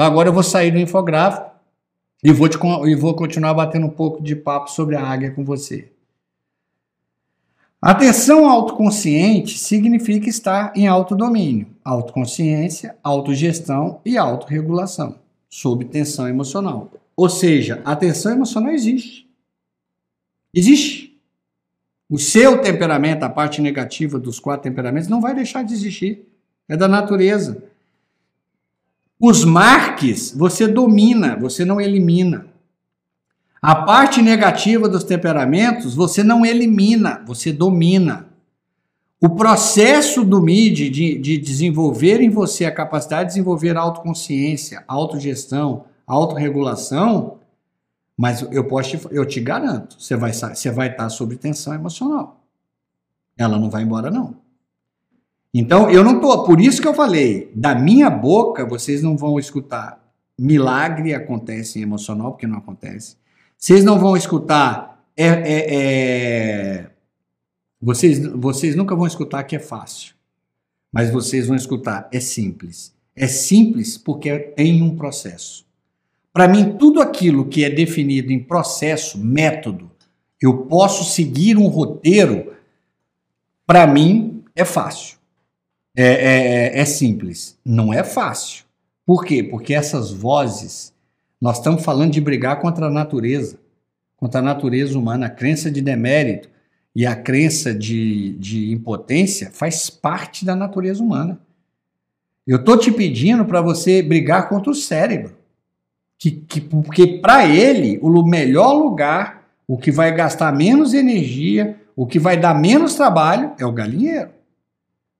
Então agora eu vou sair do infográfico e vou, te, e vou continuar batendo um pouco de papo sobre a águia com você. Atenção autoconsciente significa estar em autodomínio, autoconsciência, autogestão e autorregulação, sob tensão emocional. Ou seja, a emocional existe. Existe. O seu temperamento, a parte negativa dos quatro temperamentos, não vai deixar de existir. É da natureza. Os marques você domina, você não elimina. A parte negativa dos temperamentos você não elimina, você domina. O processo do MID de, de desenvolver em você a capacidade de desenvolver autoconsciência, autogestão, autorregulação, mas eu posso te, eu te garanto, você vai, você vai estar sob tensão emocional. Ela não vai embora, não. Então, eu não tô. Por isso que eu falei, da minha boca, vocês não vão escutar milagre acontece em emocional, porque não acontece. Vocês não vão escutar. É, é, é, vocês, vocês nunca vão escutar que é fácil. Mas vocês vão escutar, é simples. É simples porque tem um processo. Para mim, tudo aquilo que é definido em processo, método, eu posso seguir um roteiro, para mim é fácil. É, é, é, é simples. Não é fácil. Por quê? Porque essas vozes, nós estamos falando de brigar contra a natureza, contra a natureza humana. A crença de demérito e a crença de, de impotência faz parte da natureza humana. Eu estou te pedindo para você brigar contra o cérebro. Que, que, porque para ele, o melhor lugar, o que vai gastar menos energia, o que vai dar menos trabalho é o galinheiro.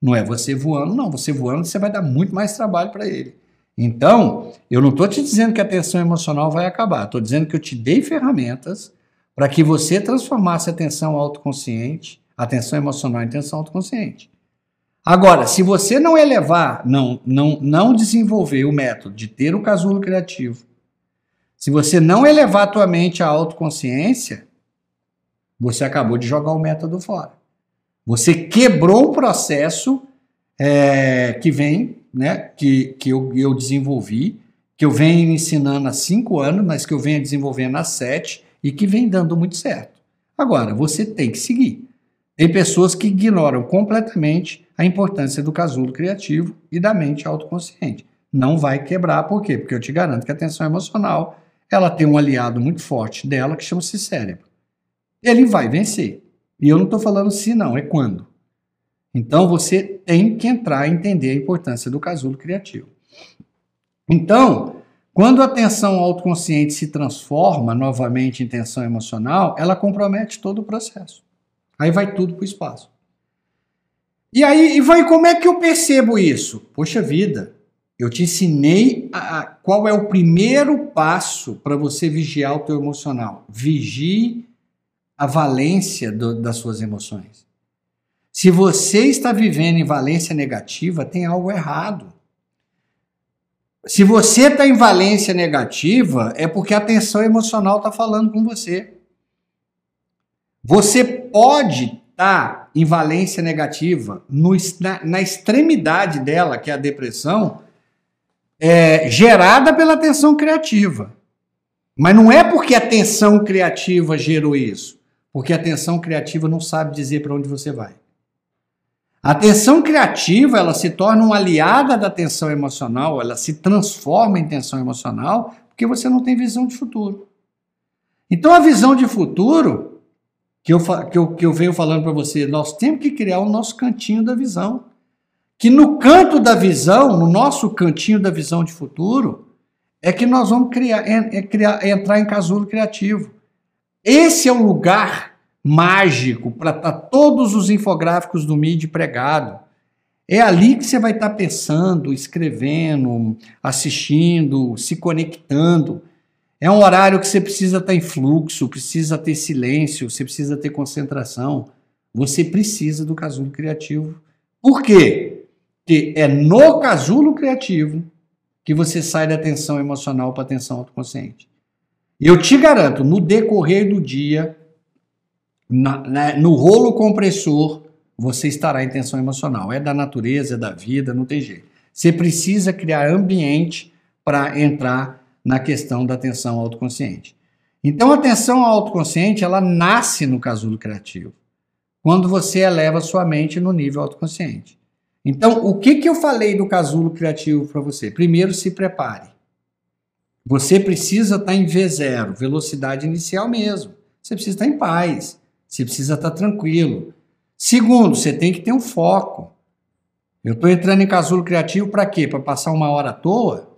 Não é você voando, não. Você voando, você vai dar muito mais trabalho para ele. Então, eu não estou te dizendo que a tensão emocional vai acabar. Estou dizendo que eu te dei ferramentas para que você transformasse a tensão autoconsciente, a tensão emocional em tensão autoconsciente. Agora, se você não elevar, não, não, não desenvolver o método de ter o casulo criativo, se você não elevar a tua mente à autoconsciência, você acabou de jogar o método fora. Você quebrou o processo é, que vem, né, que, que eu, eu desenvolvi, que eu venho ensinando há cinco anos, mas que eu venho desenvolvendo há sete e que vem dando muito certo. Agora, você tem que seguir. Tem pessoas que ignoram completamente a importância do casulo criativo e da mente autoconsciente. Não vai quebrar, por quê? Porque eu te garanto que a tensão emocional ela tem um aliado muito forte dela que chama-se cérebro. Ele vai vencer. E eu não estou falando se não, é quando. Então você tem que entrar e entender a importância do casulo criativo. Então, quando a tensão autoconsciente se transforma novamente em tensão emocional, ela compromete todo o processo. Aí vai tudo para o espaço. E aí, e vai, como é que eu percebo isso? Poxa vida, eu te ensinei a, a, qual é o primeiro passo para você vigiar o teu emocional. Vigie a valência do, das suas emoções. Se você está vivendo em valência negativa, tem algo errado. Se você está em valência negativa, é porque a tensão emocional está falando com você. Você pode estar tá em valência negativa, no, na, na, extremidade dela, que é a depressão, é, gerada pela tensão criativa. Mas não é porque a tensão criativa gerou isso. Porque a atenção criativa não sabe dizer para onde você vai. A atenção criativa, ela se torna uma aliada da atenção emocional, ela se transforma em tensão emocional, porque você não tem visão de futuro. Então, a visão de futuro, que eu, que eu, que eu venho falando para você, nós temos que criar o nosso cantinho da visão. Que no canto da visão, no nosso cantinho da visão de futuro, é que nós vamos criar, é, criar, entrar em casulo criativo. Esse é o lugar mágico para estar tá todos os infográficos do MIDI pregado. É ali que você vai estar tá pensando, escrevendo, assistindo, se conectando. É um horário que você precisa estar tá em fluxo, precisa ter silêncio, você precisa ter concentração. Você precisa do casulo criativo. Por quê? Porque é no casulo criativo que você sai da tensão emocional para a tensão autoconsciente. Eu te garanto, no decorrer do dia, na, na, no rolo compressor, você estará em tensão emocional. É da natureza, é da vida, não tem jeito. Você precisa criar ambiente para entrar na questão da atenção autoconsciente. Então, a atenção autoconsciente, ela nasce no casulo criativo, quando você eleva sua mente no nível autoconsciente. Então, o que, que eu falei do casulo criativo para você? Primeiro, se prepare. Você precisa estar tá em V0, velocidade inicial mesmo. Você precisa estar tá em paz. Você precisa estar tá tranquilo. Segundo, você tem que ter um foco. Eu estou entrando em casulo criativo para quê? Para passar uma hora à toa?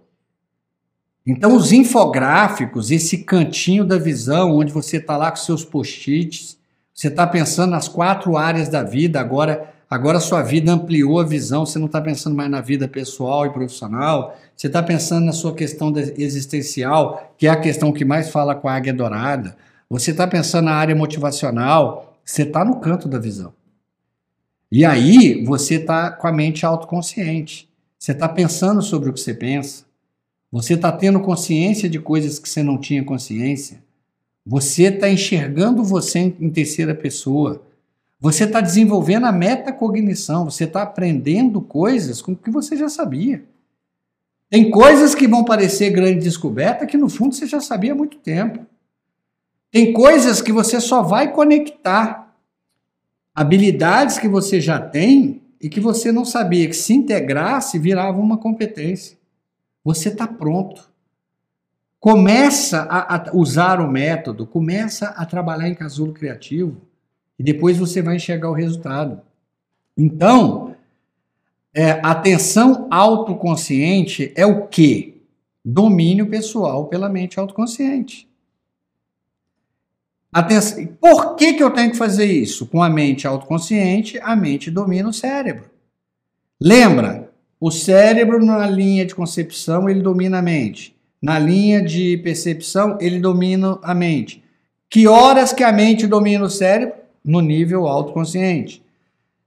Então, os infográficos, esse cantinho da visão, onde você está lá com seus post-its, você está pensando nas quatro áreas da vida, agora Agora sua vida ampliou a visão, você não está pensando mais na vida pessoal e profissional, você está pensando na sua questão existencial, que é a questão que mais fala com a águia dourada. Você está pensando na área motivacional, você está no canto da visão. E aí você está com a mente autoconsciente. Você está pensando sobre o que você pensa. Você está tendo consciência de coisas que você não tinha consciência. Você está enxergando você em terceira pessoa. Você está desenvolvendo a metacognição, você está aprendendo coisas com que você já sabia. Tem coisas que vão parecer grande descoberta que no fundo você já sabia há muito tempo. Tem coisas que você só vai conectar. Habilidades que você já tem e que você não sabia que se integrasse virava uma competência. Você está pronto. Começa a, a usar o método, começa a trabalhar em casulo criativo e depois você vai enxergar o resultado. Então, é, atenção autoconsciente é o quê? Domínio pessoal pela mente autoconsciente. Atenção, por que, que eu tenho que fazer isso? Com a mente autoconsciente, a mente domina o cérebro. Lembra, o cérebro na linha de concepção, ele domina a mente. Na linha de percepção, ele domina a mente. Que horas que a mente domina o cérebro? No nível autoconsciente.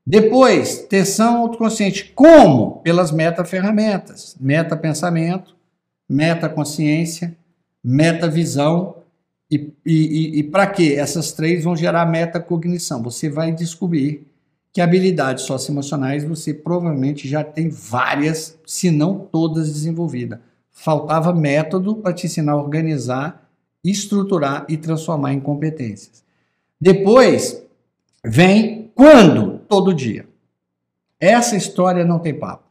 Depois, tensão autoconsciente. Como? Pelas metaferramentas. Metapensamento, metaconsciência, metavisão. E, e, e para quê? Essas três vão gerar metacognição. Você vai descobrir que habilidades socioemocionais você provavelmente já tem várias, se não todas desenvolvidas. Faltava método para te ensinar a organizar, estruturar e transformar em competências. Depois, Vem quando? Todo dia. Essa história não tem papo.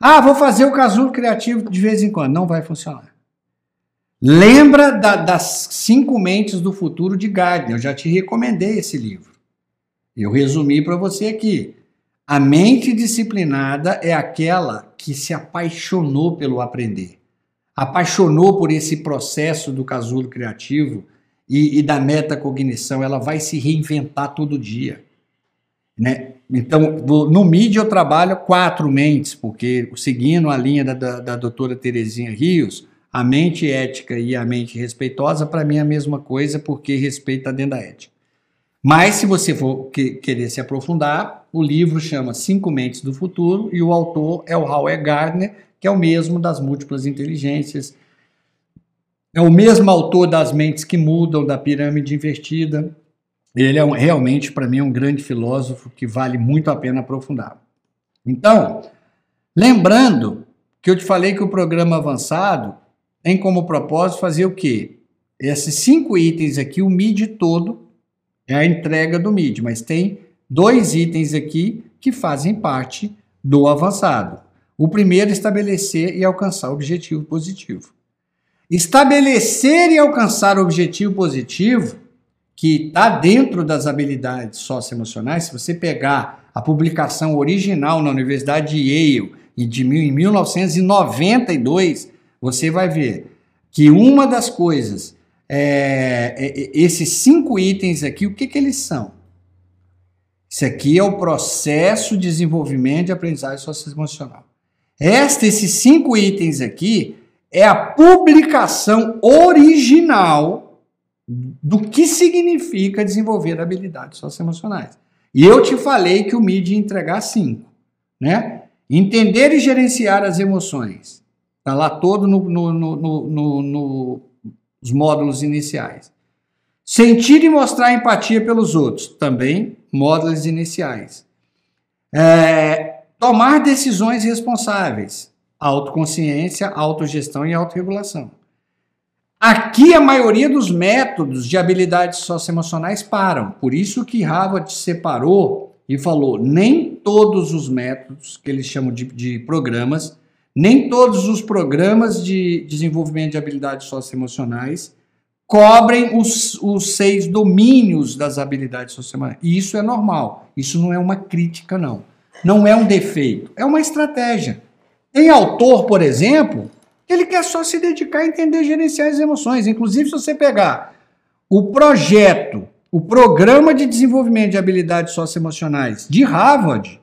Ah, vou fazer o casulo criativo de vez em quando. Não vai funcionar. Lembra da, das cinco mentes do futuro de Gardner. Eu já te recomendei esse livro. Eu resumi para você aqui. A mente disciplinada é aquela que se apaixonou pelo aprender, apaixonou por esse processo do casulo criativo e, e da metacognição, ela vai se reinventar todo dia. Né? Então, no MIDI eu trabalho quatro mentes, porque seguindo a linha da, da, da doutora Terezinha Rios, a mente ética e a mente respeitosa, para mim é a mesma coisa, porque respeito está dentro da ética. Mas, se você for que, querer se aprofundar, o livro chama Cinco Mentes do Futuro e o autor é o Howard Gardner, que é o mesmo das múltiplas inteligências, é o mesmo autor das Mentes que Mudam, da Pirâmide Invertida. Ele é um, realmente, para mim, um grande filósofo que vale muito a pena aprofundar. Então, lembrando que eu te falei que o programa avançado tem como propósito fazer o quê? Esses cinco itens aqui, o MID todo é a entrega do MID, mas tem dois itens aqui que fazem parte do avançado. O primeiro, estabelecer e alcançar o objetivo positivo. Estabelecer e alcançar o objetivo positivo, que está dentro das habilidades socioemocionais, se você pegar a publicação original na Universidade de Yale de em 1992, você vai ver que uma das coisas, é, é, é, esses cinco itens aqui, o que, que eles são? Isso aqui é o processo de desenvolvimento de aprendizagem socioemocional. Este, esses cinco itens aqui é a publicação original do que significa desenvolver habilidades socioemocionais. E eu te falei que o MID ia entregar cinco, né? Entender e gerenciar as emoções. Está lá todo no, no, no, no, os módulos iniciais. Sentir e mostrar empatia pelos outros, também módulos iniciais. É, tomar decisões responsáveis, autoconsciência, autogestão e autorregulação. Aqui a maioria dos métodos de habilidades socioemocionais param. Por isso que Harvard separou e falou: nem todos os métodos que eles chamam de, de programas, nem todos os programas de desenvolvimento de habilidades socioemocionais cobrem os, os seis domínios das habilidades socioemocionais. E isso é normal. Isso não é uma crítica, não. Não é um defeito, é uma estratégia. Tem autor, por exemplo, ele quer só se dedicar a entender gerenciar as emoções. Inclusive, se você pegar o projeto, o programa de desenvolvimento de habilidades socioemocionais de Harvard,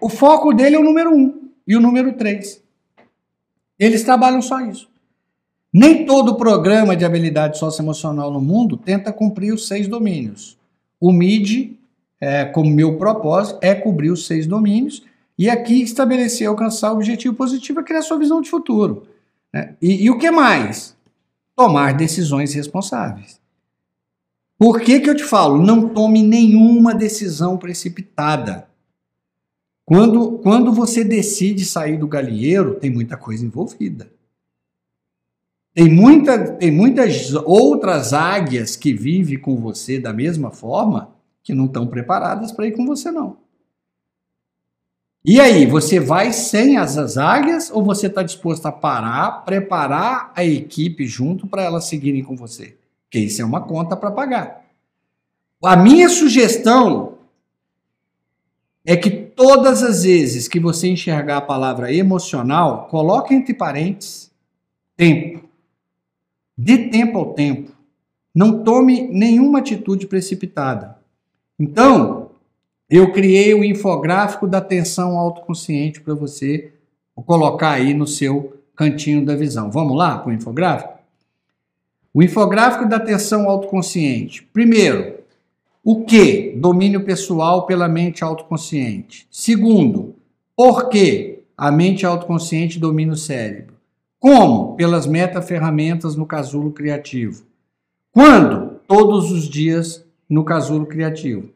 o foco dele é o número um e o número três. Eles trabalham só isso. Nem todo programa de habilidade socioemocional no mundo tenta cumprir os seis domínios. O MID, é, como meu propósito, é cobrir os seis domínios e aqui estabelecer, alcançar o objetivo positivo é criar sua visão de futuro. Né? E, e, o que mais? Tomar decisões responsáveis. Por que, que eu te falo? Não tome nenhuma decisão precipitada. Quando, quando você decide sair do galinheiro, tem muita coisa envolvida. Tem, muita, tem muitas outras águias que vivem com você da mesma forma que não estão preparadas para ir com você, não. E aí, você vai sem as águias ou você está disposto a parar, preparar a equipe junto para elas seguirem com você? Porque isso é uma conta para pagar. A minha sugestão é que todas as vezes que você enxergar a palavra emocional, coloque entre parênteses tempo. Dê tempo ao tempo. Não tome nenhuma atitude precipitada. Então, eu criei o infográfico da atenção autoconsciente para você colocar aí no seu cantinho da visão. Vamos lá para o infográfico? O infográfico da atenção autoconsciente. Primeiro, o que? Domínio pessoal pela mente autoconsciente. Segundo, por que a mente autoconsciente domina o cérebro? Como? Pelas metaferramentas no casulo criativo. Quando? Todos os dias no casulo criativo.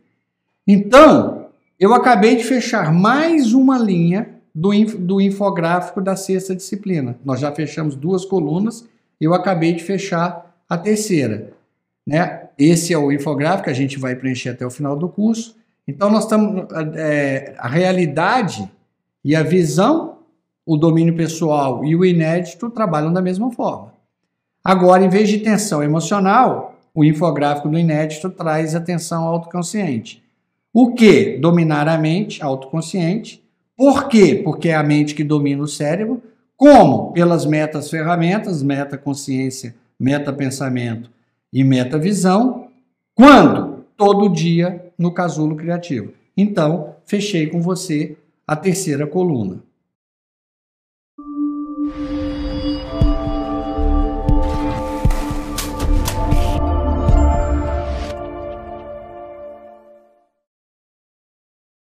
Então, eu acabei de fechar mais uma linha do, do infográfico da sexta disciplina. Nós já fechamos duas colunas, eu acabei de fechar a terceira. Né? Esse é o infográfico a gente vai preencher até o final do curso. Então, nós estamos. É, a realidade e a visão, o domínio pessoal e o inédito trabalham da mesma forma. Agora, em vez de tensão emocional, o infográfico do inédito traz atenção autoconsciente. O que? Dominar a mente autoconsciente. Por quê? Porque é a mente que domina o cérebro. Como? Pelas metas ferramentas, meta consciência, meta pensamento e meta visão. Quando? Todo dia no casulo criativo. Então, fechei com você a terceira coluna.